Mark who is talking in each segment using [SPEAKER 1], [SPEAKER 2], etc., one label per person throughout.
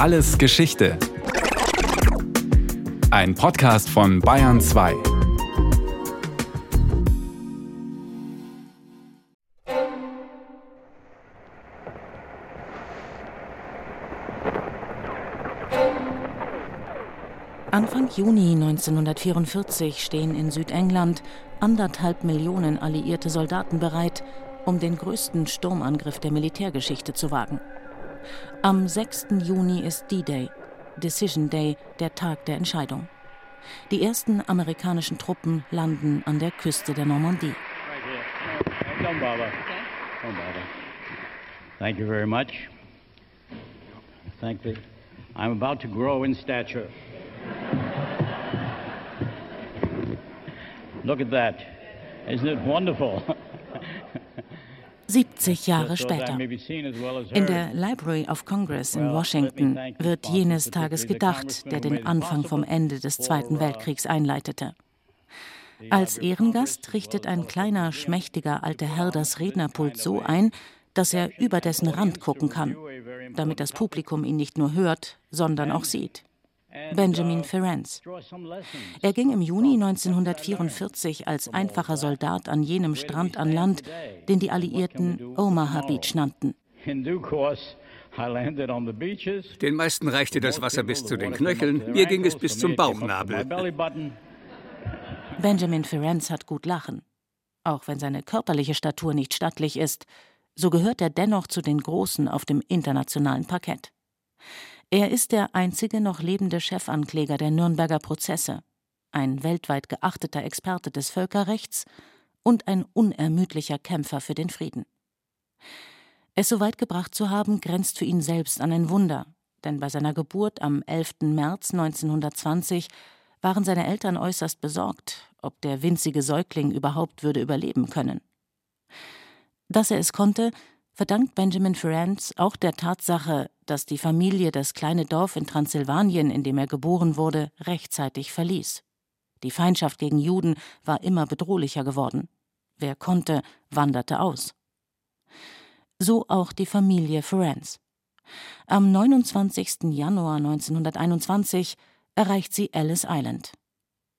[SPEAKER 1] Alles Geschichte. Ein Podcast von Bayern 2.
[SPEAKER 2] Anfang Juni 1944 stehen in Südengland anderthalb Millionen alliierte Soldaten bereit, um den größten Sturmangriff der Militärgeschichte zu wagen. Am 6. Juni ist D-Day, Decision Day, der Tag der Entscheidung. Die ersten amerikanischen Truppen landen an der Küste der Normandie.
[SPEAKER 3] Don't bother. Don't bother. Thank you very much. Thank you. I'm about to grow in stature. Look at that. Isn't it wonderful?
[SPEAKER 2] 70 Jahre später. In der Library of Congress in Washington wird jenes Tages gedacht, der den Anfang vom Ende des Zweiten Weltkriegs einleitete. Als Ehrengast richtet ein kleiner, schmächtiger alter Herr das Rednerpult so ein, dass er über dessen Rand gucken kann, damit das Publikum ihn nicht nur hört, sondern auch sieht. Benjamin Ferencz. Er ging im Juni 1944 als einfacher Soldat an jenem Strand an Land, den die Alliierten Omaha Beach nannten.
[SPEAKER 4] Den meisten reichte das Wasser bis zu den Knöcheln, mir ging es bis zum Bauchnabel.
[SPEAKER 2] Benjamin Ferencz hat gut lachen. Auch wenn seine körperliche Statur nicht stattlich ist, so gehört er dennoch zu den Großen auf dem internationalen Parkett. Er ist der einzige noch lebende Chefankläger der Nürnberger Prozesse, ein weltweit geachteter Experte des Völkerrechts und ein unermüdlicher Kämpfer für den Frieden. Es so weit gebracht zu haben, grenzt für ihn selbst an ein Wunder, denn bei seiner Geburt am 11. März 1920 waren seine Eltern äußerst besorgt, ob der winzige Säugling überhaupt würde überleben können. Dass er es konnte, verdankt Benjamin Ferencz auch der Tatsache, dass die Familie das kleine Dorf in Transsilvanien, in dem er geboren wurde, rechtzeitig verließ. Die Feindschaft gegen Juden war immer bedrohlicher geworden. Wer konnte, wanderte aus. So auch die Familie Ferencz. Am 29. Januar 1921 erreicht sie Ellis Island.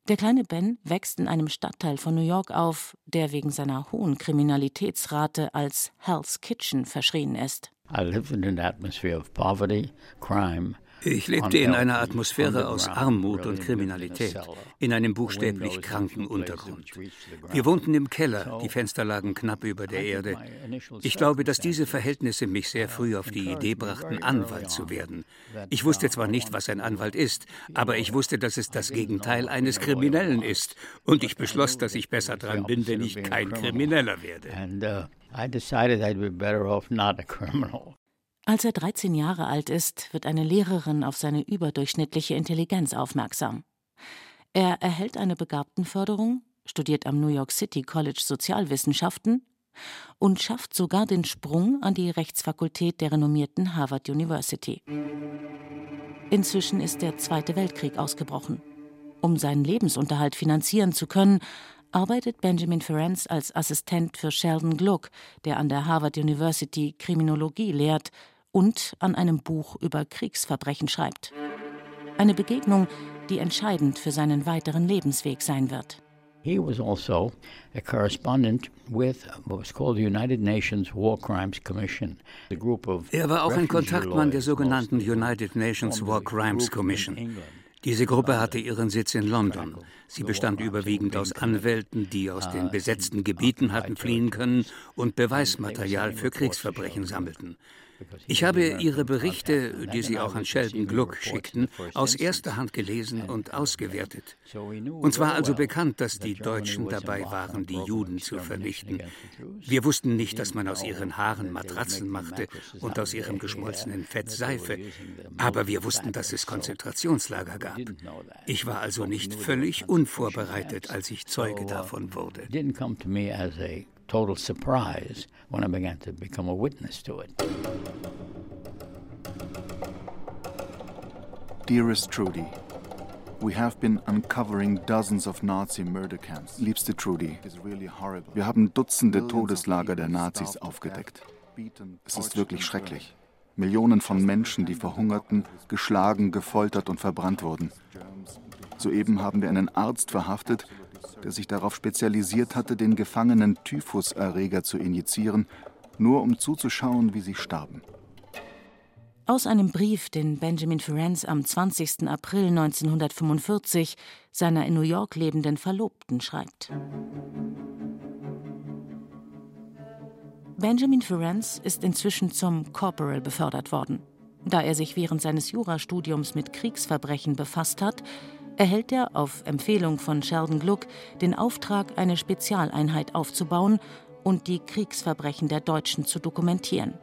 [SPEAKER 2] Der kleine Ben wächst in einem Stadtteil von New York auf, der wegen seiner hohen Kriminalitätsrate als Hell's Kitchen verschrien ist.
[SPEAKER 3] I lived in an atmosphere of poverty, crime,
[SPEAKER 4] Ich lebte in einer Atmosphäre aus Armut und Kriminalität, in einem buchstäblich kranken Untergrund. Wir wohnten im Keller, die Fenster lagen knapp über der Erde. Ich glaube, dass diese Verhältnisse mich sehr früh auf die Idee brachten, Anwalt zu werden. Ich wusste zwar nicht, was ein Anwalt ist, aber ich wusste, dass es das Gegenteil eines Kriminellen ist. Und ich beschloss, dass ich besser dran bin, wenn ich kein Krimineller werde.
[SPEAKER 3] uh, I decided I'd be better off not a criminal.
[SPEAKER 2] Als er 13 Jahre alt ist, wird eine Lehrerin auf seine überdurchschnittliche Intelligenz aufmerksam. Er erhält eine Begabtenförderung, studiert am New York City College Sozialwissenschaften und schafft sogar den Sprung an die Rechtsfakultät der renommierten Harvard University. Inzwischen ist der Zweite Weltkrieg ausgebrochen. Um seinen Lebensunterhalt finanzieren zu können, arbeitet Benjamin Ferencz als Assistent für Sheldon Gluck, der an der Harvard University Kriminologie lehrt und an einem Buch über Kriegsverbrechen schreibt. Eine Begegnung, die entscheidend für seinen weiteren Lebensweg sein wird.
[SPEAKER 3] He was also a correspondent with what was called the United Nations War Crimes Commission, a group of
[SPEAKER 4] Er war auch ein Kontaktmann der sogenannten United Nations War Crimes Commission. Diese Gruppe hatte ihren Sitz in London. Sie bestand überwiegend aus Anwälten, die aus den besetzten Gebieten hatten fliehen können und Beweismaterial für Kriegsverbrechen sammelten. Ich habe ihre Berichte, die sie auch an Sheldon Gluck schickten, aus erster Hand gelesen und ausgewertet. Uns war also bekannt, dass die Deutschen dabei waren, die Juden zu vernichten. Wir wussten nicht, dass man aus ihren Haaren Matratzen machte und aus ihrem geschmolzenen Fett Seife. Aber wir wussten, dass es Konzentrationslager gab. Ich war also nicht völlig unvorbereitet, als ich Zeuge davon wurde.
[SPEAKER 3] Didn't come to me as a total surprise when I began to become a witness to it.
[SPEAKER 5] Dearest Trudy, we have been uncovering dozens of Nazi murder camps. Liebste Trudy, wir haben Dutzende Todeslager der Nazis aufgedeckt. Es ist wirklich schrecklich. Millionen von Menschen, die verhungerten, geschlagen, gefoltert und verbrannt wurden. Soeben haben wir einen Arzt verhaftet, der sich darauf spezialisiert hatte, den Gefangenen Typhuserreger zu injizieren, nur um zuzuschauen, wie sie starben.
[SPEAKER 2] Aus einem Brief, den Benjamin Ferencz am 20. April 1945 seiner in New York lebenden Verlobten schreibt. Benjamin Ferencz ist inzwischen zum Corporal befördert worden. Da er sich während seines Jurastudiums mit Kriegsverbrechen befasst hat, erhält er auf Empfehlung von Sheldon Gluck den Auftrag, eine Spezialeinheit aufzubauen und die Kriegsverbrechen der Deutschen zu dokumentieren.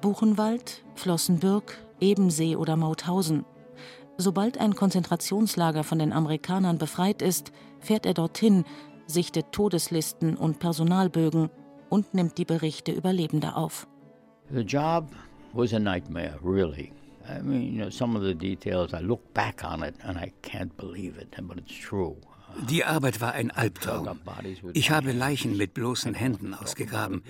[SPEAKER 2] Buchenwald, Flossenbürg, Ebensee oder Mauthausen. Sobald ein Konzentrationslager von den Amerikanern befreit ist, fährt er dorthin, sichtet Todeslisten und Personalbögen und nimmt die Berichte Überlebender auf.
[SPEAKER 3] The job was a nightmare, really. I mean, you know, some of the details, I look back on it and I can't believe it, but it's true.
[SPEAKER 4] Die Arbeit war ein Albtraum. Ich habe Leichen mit bloßen Händen ausgegraben.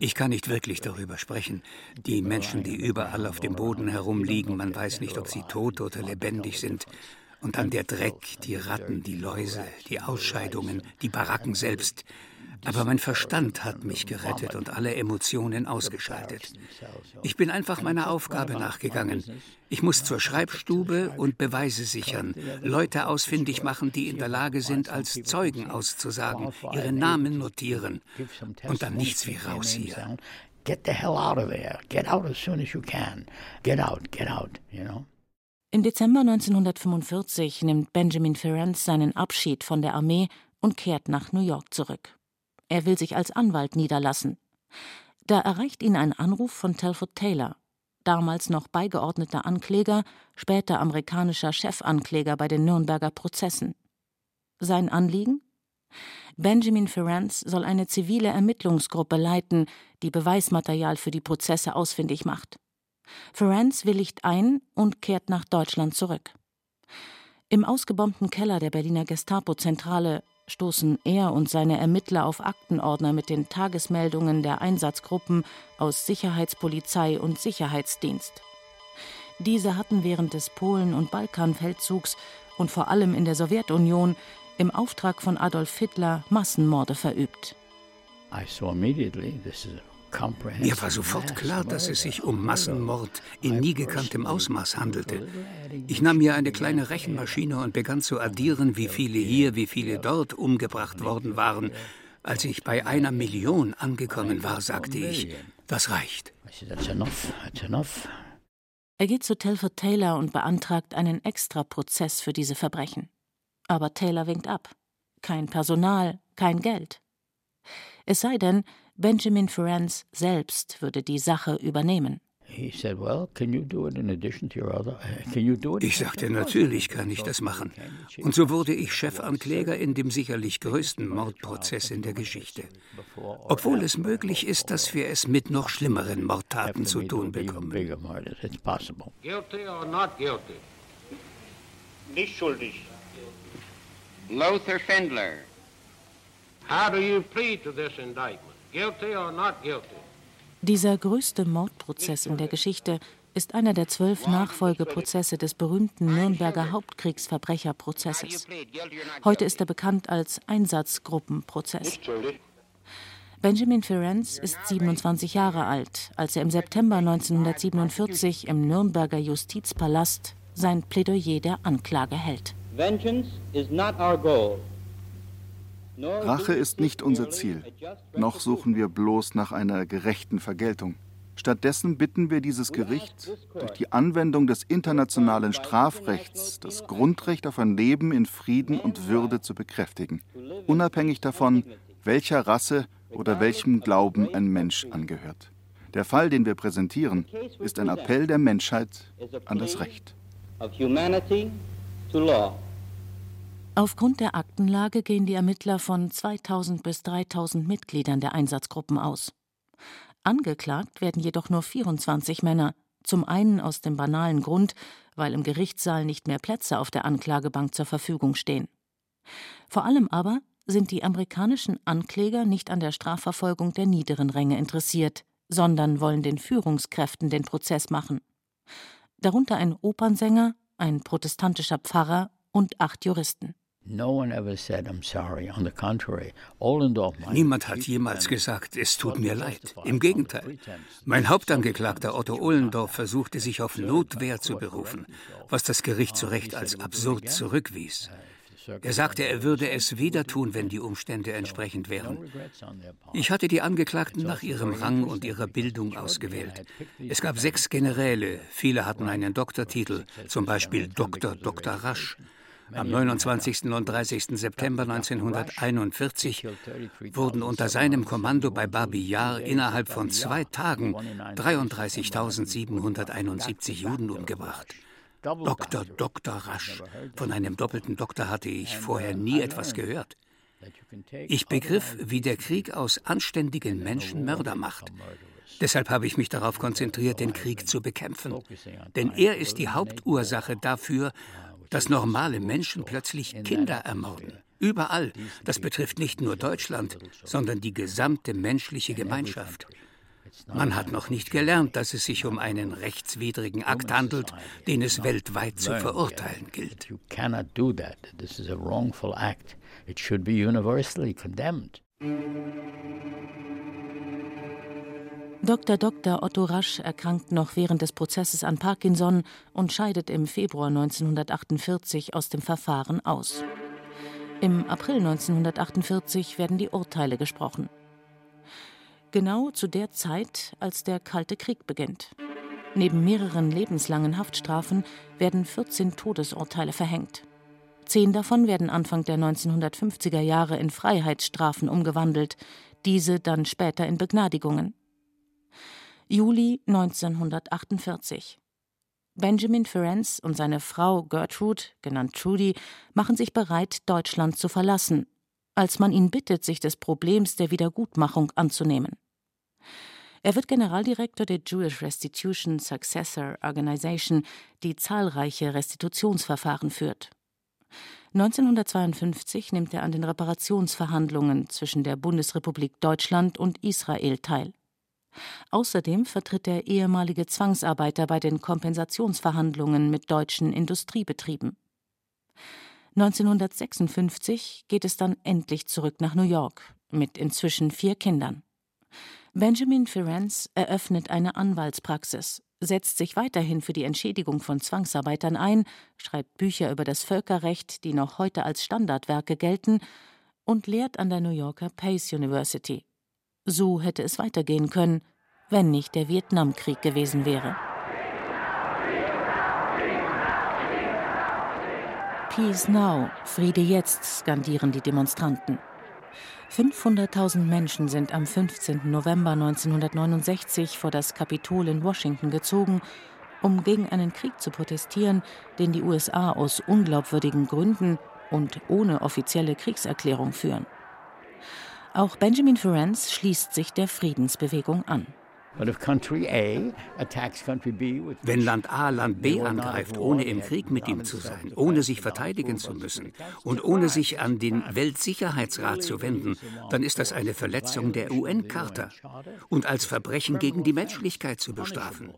[SPEAKER 4] Ich kann nicht wirklich darüber sprechen. Die Menschen, die überall auf dem Boden herumliegen, man weiß nicht, ob sie tot oder lebendig sind. Und dann der Dreck, die Ratten, die Läuse, die Ausscheidungen, die Baracken selbst. Aber mein Verstand hat mich gerettet und alle Emotionen ausgeschaltet. Ich bin einfach meiner Aufgabe nachgegangen. Ich muss zur Schreibstube und Beweise sichern, Leute ausfindig machen, die in der Lage sind, als Zeugen auszusagen, ihre Namen notieren und dann nichts wie raus hier.
[SPEAKER 3] Get the hell out of there. Get out as soon as you can. Get out, get out, you know.
[SPEAKER 2] Im Dezember 1945 nimmt Benjamin Ferencz seinen Abschied von der Armee und kehrt nach New York zurück. Er will sich als Anwalt niederlassen. Da erreicht ihn ein Anruf von Telford Taylor, damals noch beigeordneter Ankläger, später amerikanischer Chefankläger bei den Nürnberger Prozessen. Sein Anliegen? Benjamin Ferencz soll eine zivile Ermittlungsgruppe leiten, die Beweismaterial für die Prozesse ausfindig macht. Ferencz willigt ein und kehrt nach Deutschland zurück. Im ausgebombten Keller der Berliner Gestapo-Zentrale stoßen er und seine Ermittler auf Aktenordner mit den Tagesmeldungen der Einsatzgruppen aus Sicherheitspolizei und Sicherheitsdienst. Diese hatten während des Polen- und Balkanfeldzugs und vor allem in der Sowjetunion im Auftrag von Adolf Hitler Massenmorde verübt.
[SPEAKER 3] I saw immediately this is
[SPEAKER 4] mir war sofort klar, dass es sich um Massenmord in nie gekanntem Ausmaß handelte. Ich nahm mir eine kleine Rechenmaschine und begann zu addieren, wie viele hier, wie viele dort umgebracht worden waren. Als ich bei einer Million angekommen war, sagte ich, das reicht.
[SPEAKER 2] Er geht zu Telford Taylor und beantragt einen Extraprozess für diese Verbrechen. Aber Taylor winkt ab. Kein Personal, kein Geld. Es sei denn, Benjamin Ferencz selbst würde die Sache übernehmen.
[SPEAKER 4] Ich sagte, natürlich kann ich das machen. Und so wurde ich Chefankläger in dem sicherlich größten Mordprozess in der Geschichte. Obwohl es möglich ist, dass wir es mit noch schlimmeren Mordtaten zu tun bekommen.
[SPEAKER 6] Guilty or not guilty?
[SPEAKER 7] Nicht schuldig.
[SPEAKER 6] Lothar Fendler. How do you plead to this indictment?
[SPEAKER 2] Dieser größte Mordprozess in der Geschichte ist einer der zwölf Nachfolgeprozesse des berühmten Nürnberger Hauptkriegsverbrecherprozesses. Heute ist er bekannt als Einsatzgruppenprozess. Benjamin Ferencz ist 27 Jahre alt, als er im September 1947 im Nürnberger Justizpalast sein Plädoyer der Anklage hält.
[SPEAKER 8] Vengeance is not our goal.
[SPEAKER 5] Rache ist nicht unser Ziel, noch suchen wir bloß nach einer gerechten Vergeltung. Stattdessen bitten wir dieses Gericht, durch die Anwendung des internationalen Strafrechts das Grundrecht auf ein Leben in Frieden und Würde zu bekräftigen, unabhängig davon, welcher Rasse oder welchem Glauben ein Mensch angehört. Der Fall, den wir präsentieren, ist ein Appell der Menschheit an das Recht.
[SPEAKER 2] Aufgrund der Aktenlage gehen die Ermittler von 2000 bis 3000 Mitgliedern der Einsatzgruppen aus. Angeklagt werden jedoch nur 24 Männer, zum einen aus dem banalen Grund, weil im Gerichtssaal nicht mehr Plätze auf der Anklagebank zur Verfügung stehen. Vor allem aber sind die amerikanischen Ankläger nicht an der Strafverfolgung der niederen Ränge interessiert, sondern wollen den Führungskräften den Prozess machen. Darunter ein Opernsänger, ein protestantischer Pfarrer und acht Juristen.
[SPEAKER 4] Niemand hat jemals gesagt, es tut mir leid. Im Gegenteil. Mein Hauptangeklagter Otto Ohlendorf versuchte sich auf Notwehr zu berufen, was das Gericht zu Recht als absurd zurückwies. Er sagte, er würde es wieder tun, wenn die Umstände entsprechend wären. Ich hatte die Angeklagten nach ihrem Rang und ihrer Bildung ausgewählt. Es gab sechs Generäle, viele hatten einen Doktortitel, zum Beispiel Dr. Dr. Rasch. Am 29. und 30. September 1941 wurden unter seinem Kommando bei Babi Yar innerhalb von zwei Tagen 33.771 Juden umgebracht. Dr. Dr. Rasch. Von einem doppelten Doktor hatte ich vorher nie etwas gehört. Ich begriff, wie der Krieg aus anständigen Menschen Mörder macht. Deshalb habe ich mich darauf konzentriert, den Krieg zu bekämpfen. Denn er ist die Hauptursache dafür, dass normale Menschen plötzlich Kinder ermorden. Überall. Das betrifft nicht nur Deutschland, sondern die gesamte menschliche Gemeinschaft. Man hat noch nicht gelernt, dass es sich um einen rechtswidrigen Akt handelt, den es weltweit zu verurteilen gilt.
[SPEAKER 2] Dr. Dr. Otto Rasch erkrankt noch während des Prozesses an Parkinson und scheidet im Februar 1948 aus dem Verfahren aus. Im April 1948 werden die Urteile gesprochen genau zu der Zeit, als der Kalte Krieg beginnt. Neben mehreren lebenslangen Haftstrafen werden 14 Todesurteile verhängt. Zehn davon werden Anfang der 1950er Jahre in Freiheitsstrafen umgewandelt, diese dann später in Begnadigungen. Juli 1948. Benjamin Ferenc und seine Frau Gertrude, genannt Trudy, machen sich bereit, Deutschland zu verlassen, als man ihn bittet, sich des Problems der Wiedergutmachung anzunehmen. Er wird Generaldirektor der Jewish Restitution Successor Organization, die zahlreiche Restitutionsverfahren führt. 1952 nimmt er an den Reparationsverhandlungen zwischen der Bundesrepublik Deutschland und Israel teil. Außerdem vertritt er ehemalige Zwangsarbeiter bei den Kompensationsverhandlungen mit deutschen Industriebetrieben. 1956 geht es dann endlich zurück nach New York mit inzwischen vier Kindern. Benjamin Ferenc eröffnet eine Anwaltspraxis, setzt sich weiterhin für die Entschädigung von Zwangsarbeitern ein, schreibt Bücher über das Völkerrecht, die noch heute als Standardwerke gelten, und lehrt an der New Yorker Pace University. So hätte es weitergehen können, wenn nicht der Vietnamkrieg gewesen wäre. Peace now, Friede jetzt, skandieren die Demonstranten. 500.000 Menschen sind am 15. November 1969 vor das Kapitol in Washington gezogen, um gegen einen Krieg zu protestieren, den die USA aus unglaubwürdigen Gründen und ohne offizielle Kriegserklärung führen. Auch Benjamin Ferenc schließt sich der Friedensbewegung an.
[SPEAKER 4] Wenn Land A Land B angreift, ohne im Krieg mit ihm zu sein, ohne sich verteidigen zu müssen und ohne sich an den Weltsicherheitsrat zu wenden, dann ist das eine Verletzung der UN-Charta und als Verbrechen gegen die Menschlichkeit zu bestrafen.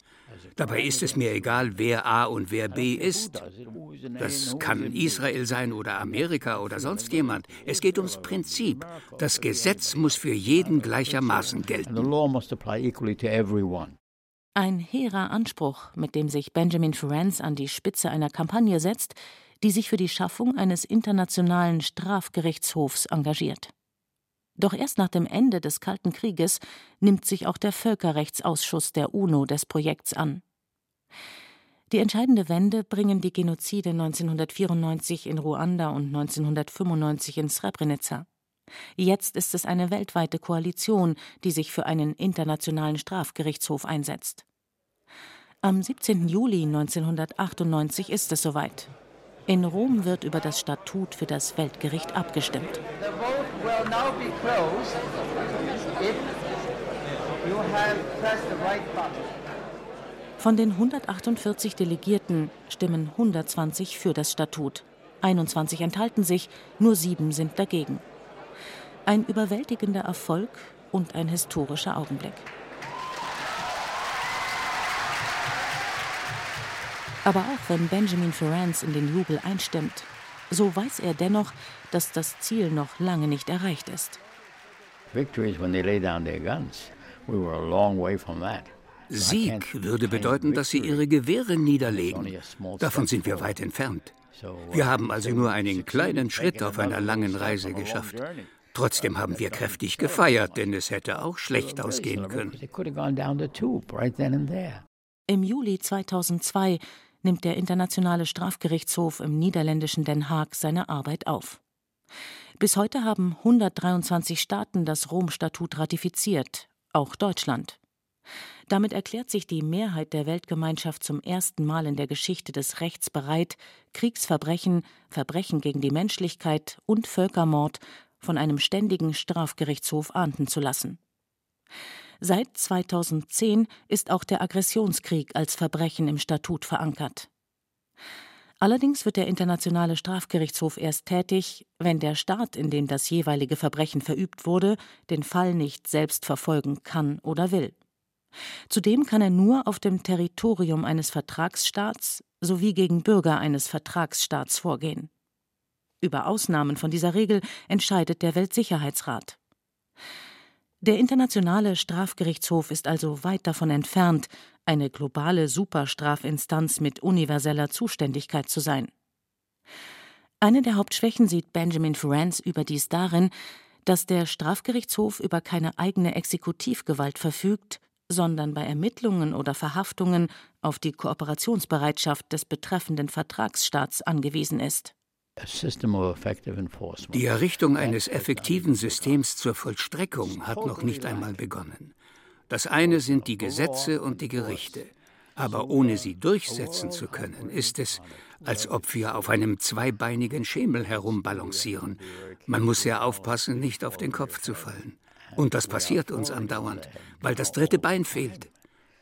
[SPEAKER 4] Dabei ist es mir egal, wer A und wer B ist. Das kann Israel sein oder Amerika oder sonst jemand. Es geht ums Prinzip. Das Gesetz muss für jeden gleichermaßen gelten.
[SPEAKER 2] Ein hehrer Anspruch, mit dem sich Benjamin Ferenc an die Spitze einer Kampagne setzt, die sich für die Schaffung eines internationalen Strafgerichtshofs engagiert. Doch erst nach dem Ende des Kalten Krieges nimmt sich auch der Völkerrechtsausschuss der UNO des Projekts an. Die entscheidende Wende bringen die Genozide 1994 in Ruanda und 1995 in Srebrenica. Jetzt ist es eine weltweite Koalition, die sich für einen internationalen Strafgerichtshof einsetzt. Am 17. Juli 1998 ist es soweit. In Rom wird über das Statut für das Weltgericht abgestimmt. Von den 148 Delegierten stimmen 120 für das Statut, 21 enthalten sich, nur sieben sind dagegen. Ein überwältigender Erfolg und ein historischer Augenblick. Aber auch wenn Benjamin Ferenz in den Jubel einstimmt, so weiß er dennoch, dass das Ziel noch lange nicht erreicht ist.
[SPEAKER 4] Sieg würde bedeuten, dass sie ihre Gewehre niederlegen. Davon sind wir weit entfernt. Wir haben also nur einen kleinen Schritt auf einer langen Reise geschafft. Trotzdem haben wir kräftig gefeiert, denn es hätte auch schlecht ausgehen können.
[SPEAKER 2] Im Juli 2002 nimmt der Internationale Strafgerichtshof im niederländischen Den Haag seine Arbeit auf. Bis heute haben 123 Staaten das Rom-Statut ratifiziert, auch Deutschland. Damit erklärt sich die Mehrheit der Weltgemeinschaft zum ersten Mal in der Geschichte des Rechts bereit, Kriegsverbrechen, Verbrechen gegen die Menschlichkeit und Völkermord von einem ständigen Strafgerichtshof ahnden zu lassen. Seit 2010 ist auch der Aggressionskrieg als Verbrechen im Statut verankert. Allerdings wird der Internationale Strafgerichtshof erst tätig, wenn der Staat, in dem das jeweilige Verbrechen verübt wurde, den Fall nicht selbst verfolgen kann oder will. Zudem kann er nur auf dem Territorium eines Vertragsstaats sowie gegen Bürger eines Vertragsstaats vorgehen. Über Ausnahmen von dieser Regel entscheidet der Weltsicherheitsrat. Der Internationale Strafgerichtshof ist also weit davon entfernt, eine globale Superstrafinstanz mit universeller Zuständigkeit zu sein. Eine der Hauptschwächen sieht Benjamin Ferencz überdies darin, dass der Strafgerichtshof über keine eigene Exekutivgewalt verfügt, sondern bei Ermittlungen oder Verhaftungen auf die Kooperationsbereitschaft des betreffenden Vertragsstaats angewiesen ist.
[SPEAKER 4] Die Errichtung eines effektiven Systems zur Vollstreckung hat noch nicht einmal begonnen. Das eine sind die Gesetze und die Gerichte. Aber ohne sie durchsetzen zu können, ist es, als ob wir auf einem zweibeinigen Schemel herumbalancieren. Man muss sehr aufpassen, nicht auf den Kopf zu fallen. Und das passiert uns andauernd, weil das dritte Bein fehlt.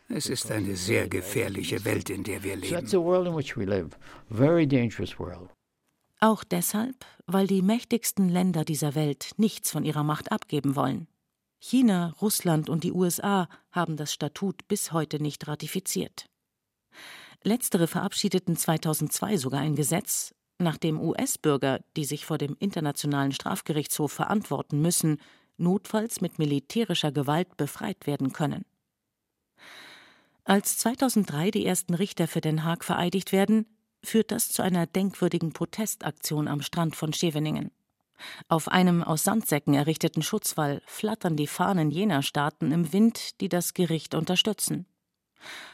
[SPEAKER 4] Es ist eine sehr gefährliche Welt, in der wir leben.
[SPEAKER 2] Auch deshalb, weil die mächtigsten Länder dieser Welt nichts von ihrer Macht abgeben wollen. China, Russland und die USA haben das Statut bis heute nicht ratifiziert. Letztere verabschiedeten 2002 sogar ein Gesetz, nach dem US-Bürger, die sich vor dem Internationalen Strafgerichtshof verantworten müssen, notfalls mit militärischer Gewalt befreit werden können. Als 2003 die ersten Richter für Den Haag vereidigt werden, führt das zu einer denkwürdigen Protestaktion am Strand von Scheveningen. Auf einem aus Sandsäcken errichteten Schutzwall flattern die Fahnen jener Staaten im Wind, die das Gericht unterstützen.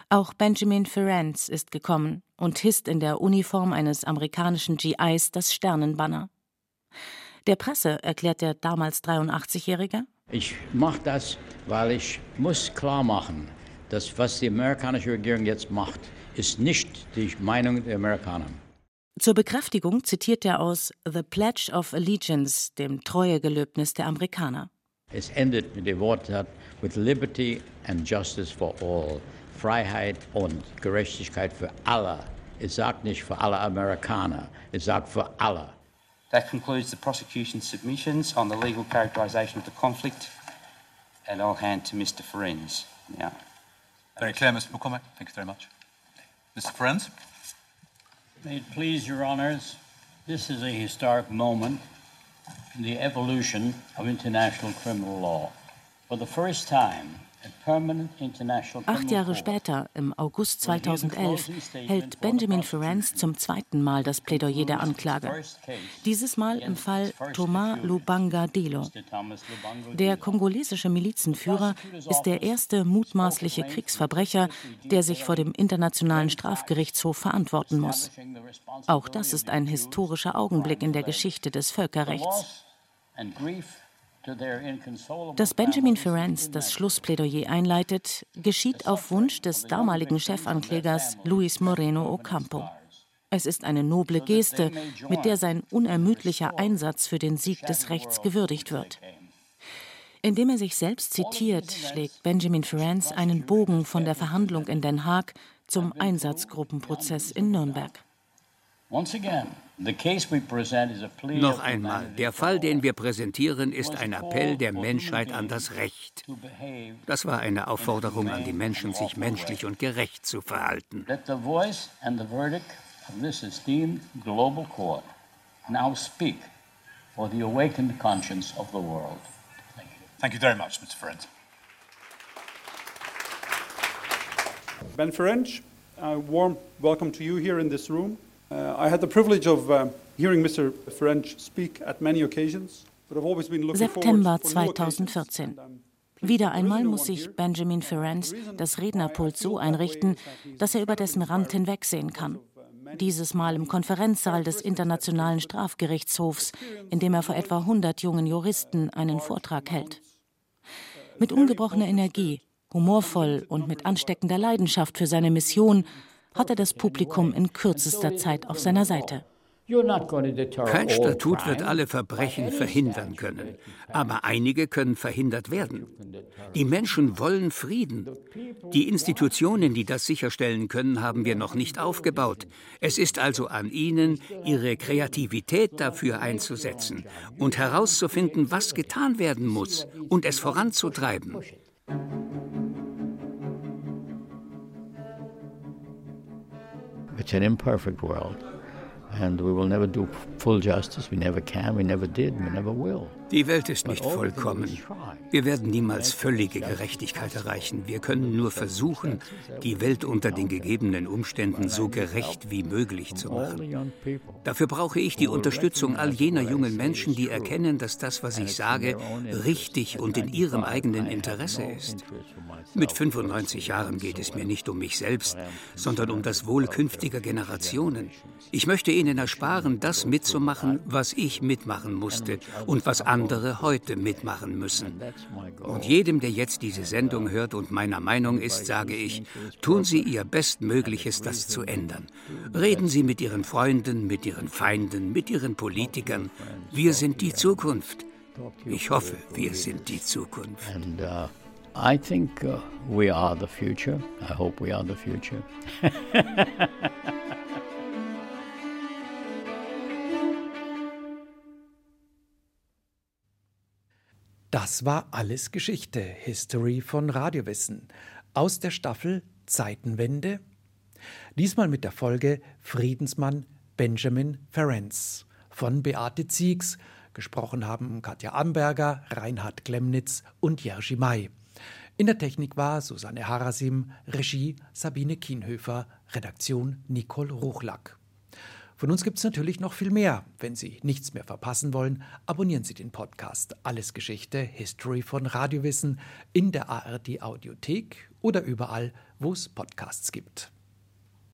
[SPEAKER 2] Auch Benjamin Ferencz ist gekommen und hisst in der Uniform eines amerikanischen GIs das Sternenbanner. Der Presse erklärt der damals 83-Jährige:
[SPEAKER 3] Ich mache das, weil ich muss klar machen, dass was die amerikanische Regierung jetzt macht, ist nicht die Meinung der Amerikaner.
[SPEAKER 2] Zur Bekräftigung zitiert er aus The Pledge of Allegiance, dem Treuegelöbnis der Amerikaner.
[SPEAKER 3] Es endet mit dem Wort with liberty and justice for all. Freiheit und Gerechtigkeit für alle. Es sagt nicht für alle Amerikaner, es sagt für alle.
[SPEAKER 9] That concludes the prosecution's submissions on the legal characterisation of the conflict, and I'll hand to Mr. Ferencz now.
[SPEAKER 10] Very clear, Mr. McCormack. Thank you very much. Mr. Friends?
[SPEAKER 11] May it please your honors, this is a historic moment in the evolution of international criminal law. For the first time,
[SPEAKER 2] Acht Jahre später, im August 2011, hält Benjamin Ferencz zum zweiten Mal das Plädoyer der Anklage. Dieses Mal im Fall Thomas Lubanga Dilo. Der kongolesische Milizenführer ist der erste mutmaßliche Kriegsverbrecher, der sich vor dem Internationalen Strafgerichtshof verantworten muss. Auch das ist ein historischer Augenblick in der Geschichte des Völkerrechts. Dass Benjamin Ferencz das Schlussplädoyer einleitet, geschieht auf Wunsch des damaligen Chefanklägers Luis Moreno Ocampo. Es ist eine noble Geste, mit der sein unermüdlicher Einsatz für den Sieg des Rechts gewürdigt wird. Indem er sich selbst zitiert, schlägt Benjamin Ferencz einen Bogen von der Verhandlung in Den Haag zum Einsatzgruppenprozess in Nürnberg.
[SPEAKER 11] Once again,
[SPEAKER 4] Noch einmal, der Fall, den wir präsentieren, ist ein Appell der Menschheit an das Recht. Das war eine Aufforderung an die Menschen, sich menschlich und gerecht zu verhalten.
[SPEAKER 10] Thank you very much, Mr. Ferenc.
[SPEAKER 12] Ben Ferenc, a warm welcome to you here in this room. Uh, I had the privilege of uh, hearing Mr. Ferenc speak at many occasions,
[SPEAKER 2] September
[SPEAKER 12] forward
[SPEAKER 2] 2014. Wieder einmal muss sich Benjamin Ferenc das Rednerpult so einrichten, dass er über dessen Rand hinwegsehen kann. Dieses Mal im Konferenzsaal des Internationalen Strafgerichtshofs, in dem er vor etwa 100 jungen Juristen einen Vortrag hält. Mit ungebrochener Energie, humorvoll und mit ansteckender Leidenschaft für seine Mission hat er das Publikum in kürzester Zeit auf seiner Seite.
[SPEAKER 4] Kein Statut wird alle Verbrechen verhindern können, aber einige können verhindert werden. Die Menschen wollen Frieden. Die Institutionen, die das sicherstellen können, haben wir noch nicht aufgebaut. Es ist also an Ihnen, Ihre Kreativität dafür einzusetzen und herauszufinden, was getan werden muss und es voranzutreiben.
[SPEAKER 3] It's an imperfect world.
[SPEAKER 4] Die Welt ist nicht vollkommen. Wir werden niemals völlige Gerechtigkeit erreichen. Wir können nur versuchen, die Welt unter den gegebenen Umständen so gerecht wie möglich zu machen. Dafür brauche ich die Unterstützung all jener jungen Menschen, die erkennen, dass das, was ich sage, richtig und in ihrem eigenen Interesse ist. Mit 95 Jahren geht es mir nicht um mich selbst, sondern um das Wohl künftiger Generationen. Ich möchte ihnen ersparen, das mitzumachen, was ich mitmachen musste und was andere heute mitmachen müssen. Und jedem, der jetzt diese Sendung hört und meiner Meinung ist, sage ich, tun Sie Ihr Bestmögliches, das zu ändern. Reden Sie mit Ihren Freunden, mit Ihren Feinden, mit Ihren Politikern. Wir sind die Zukunft. Ich hoffe, wir sind die Zukunft.
[SPEAKER 3] And, uh, I think uh, we are the future. I hope we are the future.
[SPEAKER 13] Das war alles Geschichte, History von Radiowissen aus der Staffel Zeitenwende. Diesmal mit der Folge Friedensmann Benjamin Ferenc von Beate Ziegs. Gesprochen haben Katja Amberger, Reinhard Klemnitz und Jerzy May. In der Technik war Susanne Harasim, Regie Sabine Kienhöfer, Redaktion Nicole Ruchlack. Von uns gibt es natürlich noch viel mehr. Wenn Sie nichts mehr verpassen wollen, abonnieren Sie den Podcast Alles Geschichte, History von Radiowissen in der ARD Audiothek oder überall, wo es Podcasts gibt.